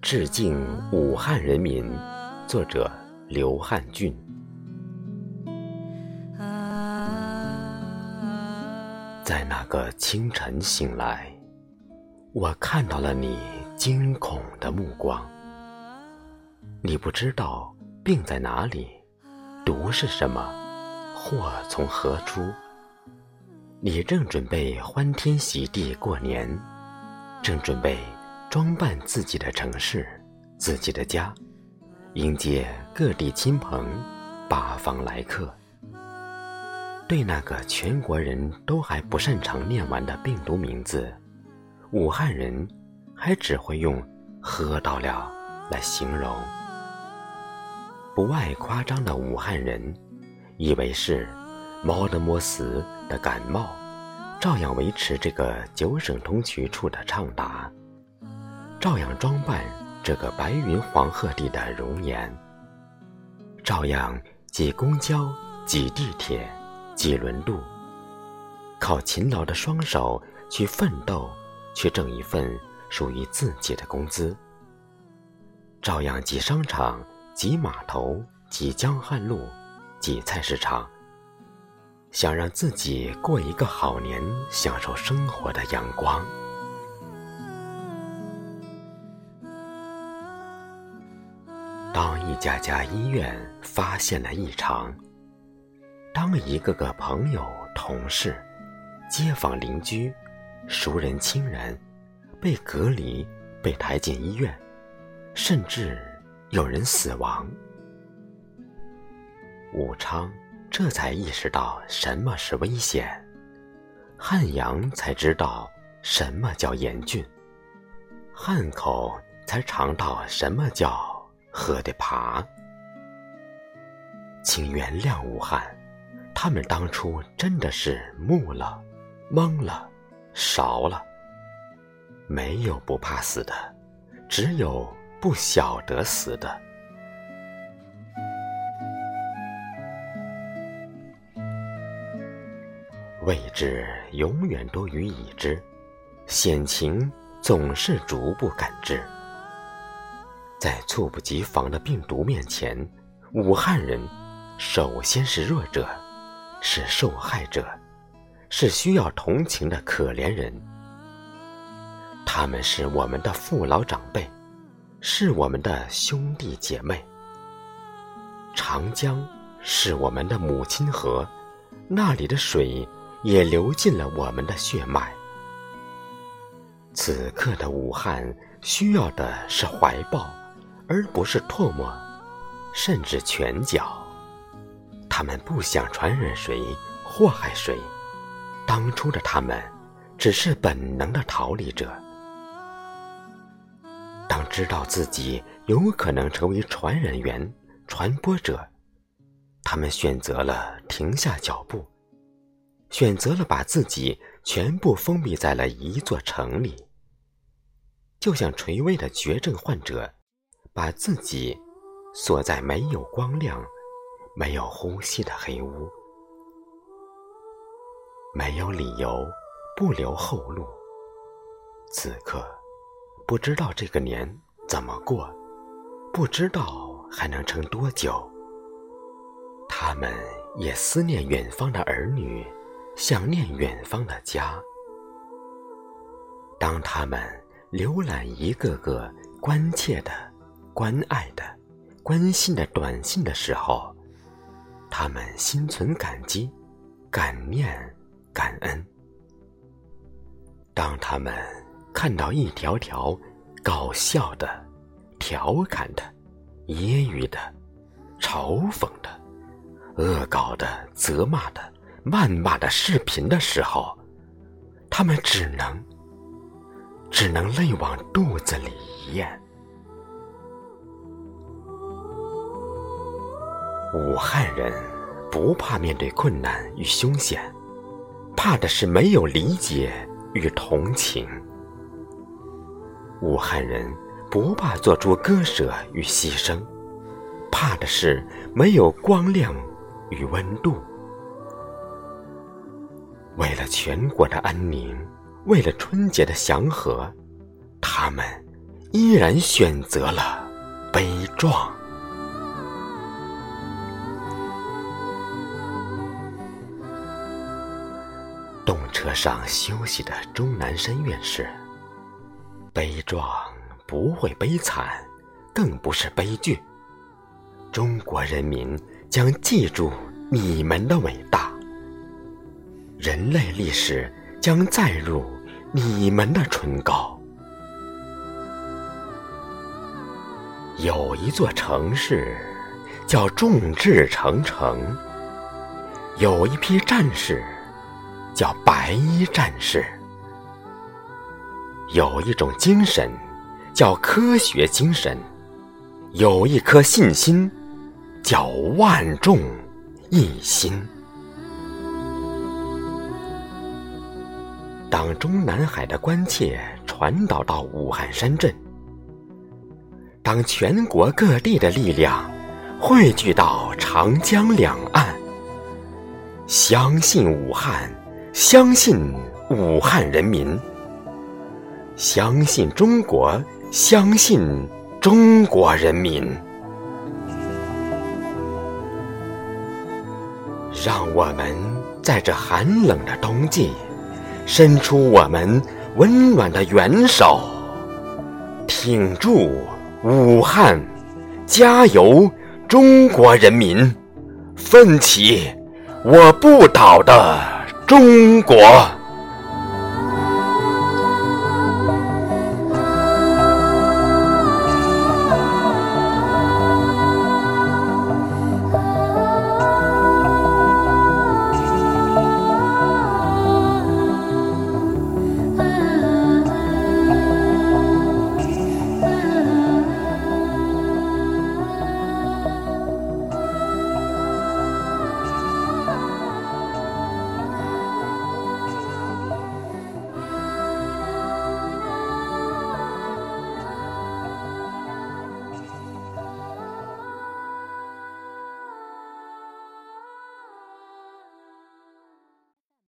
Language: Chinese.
致敬武汉人民，作者刘汉俊。在那个清晨醒来，我看到了你惊恐的目光。你不知道病在哪里，毒是什么，祸从何出。你正准备欢天喜地过年，正准备装扮自己的城市、自己的家，迎接各地亲朋、八方来客。对那个全国人都还不擅长念完的病毒名字，武汉人还只会用“喝到了”来形容。不爱夸张的武汉人，以为是猫德莫斯的感冒，照样维持这个九省通衢处的畅达，照样装扮这个白云黄鹤地的容颜，照样挤公交、挤地铁。挤轮渡，靠勤劳的双手去奋斗，去挣一份属于自己的工资。照样挤商场、挤码头、挤江汉路、挤菜市场，想让自己过一个好年，享受生活的阳光。当一家家医院发现了异常。当一个个朋友、同事、街坊邻居、熟人亲人被隔离、被抬进医院，甚至有人死亡，武昌这才意识到什么是危险，汉阳才知道什么叫严峻，汉口才尝到什么叫喝得爬。请原谅武汉。他们当初真的是木了、懵了、勺了。没有不怕死的，只有不晓得死的。未知永远多于已知，险情总是逐步感知。在猝不及防的病毒面前，武汉人首先是弱者。是受害者，是需要同情的可怜人。他们是我们的父老长辈，是我们的兄弟姐妹。长江是我们的母亲河，那里的水也流进了我们的血脉。此刻的武汉需要的是怀抱，而不是唾沫，甚至拳脚。他们不想传染谁，祸害谁。当初的他们，只是本能的逃离者。当知道自己有可能成为传染源、传播者，他们选择了停下脚步，选择了把自己全部封闭在了一座城里，就像垂危的绝症患者，把自己锁在没有光亮。没有呼吸的黑屋，没有理由不留后路。此刻，不知道这个年怎么过，不知道还能撑多久。他们也思念远方的儿女，想念远方的家。当他们浏览一个个关切的、关爱的、关心的短信的时候，他们心存感激、感念、感恩。当他们看到一条条搞笑的、调侃的、揶揄的、嘲讽的、恶搞的、责骂的、谩骂的视频的时候，他们只能、只能泪往肚子里咽。武汉人不怕面对困难与凶险，怕的是没有理解与同情。武汉人不怕做出割舍与牺牲，怕的是没有光亮与温度。为了全国的安宁，为了春节的祥和，他们依然选择了悲壮。动车上休息的钟南山院士，悲壮不会悲惨，更不是悲剧。中国人民将记住你们的伟大，人类历史将载入你们的唇膏。有一座城市叫众志成城，有一批战士叫白衣战士，有一种精神叫科学精神，有一颗信心。叫万众一心。当中南海的关切传导到武汉山镇，当全国各地的力量汇聚到长江两岸，相信武汉，相信武汉人民，相信中国，相信中国人民。让我们在这寒冷的冬季，伸出我们温暖的援手，挺住武汉，加油，中国人民，奋起，我不倒的中国！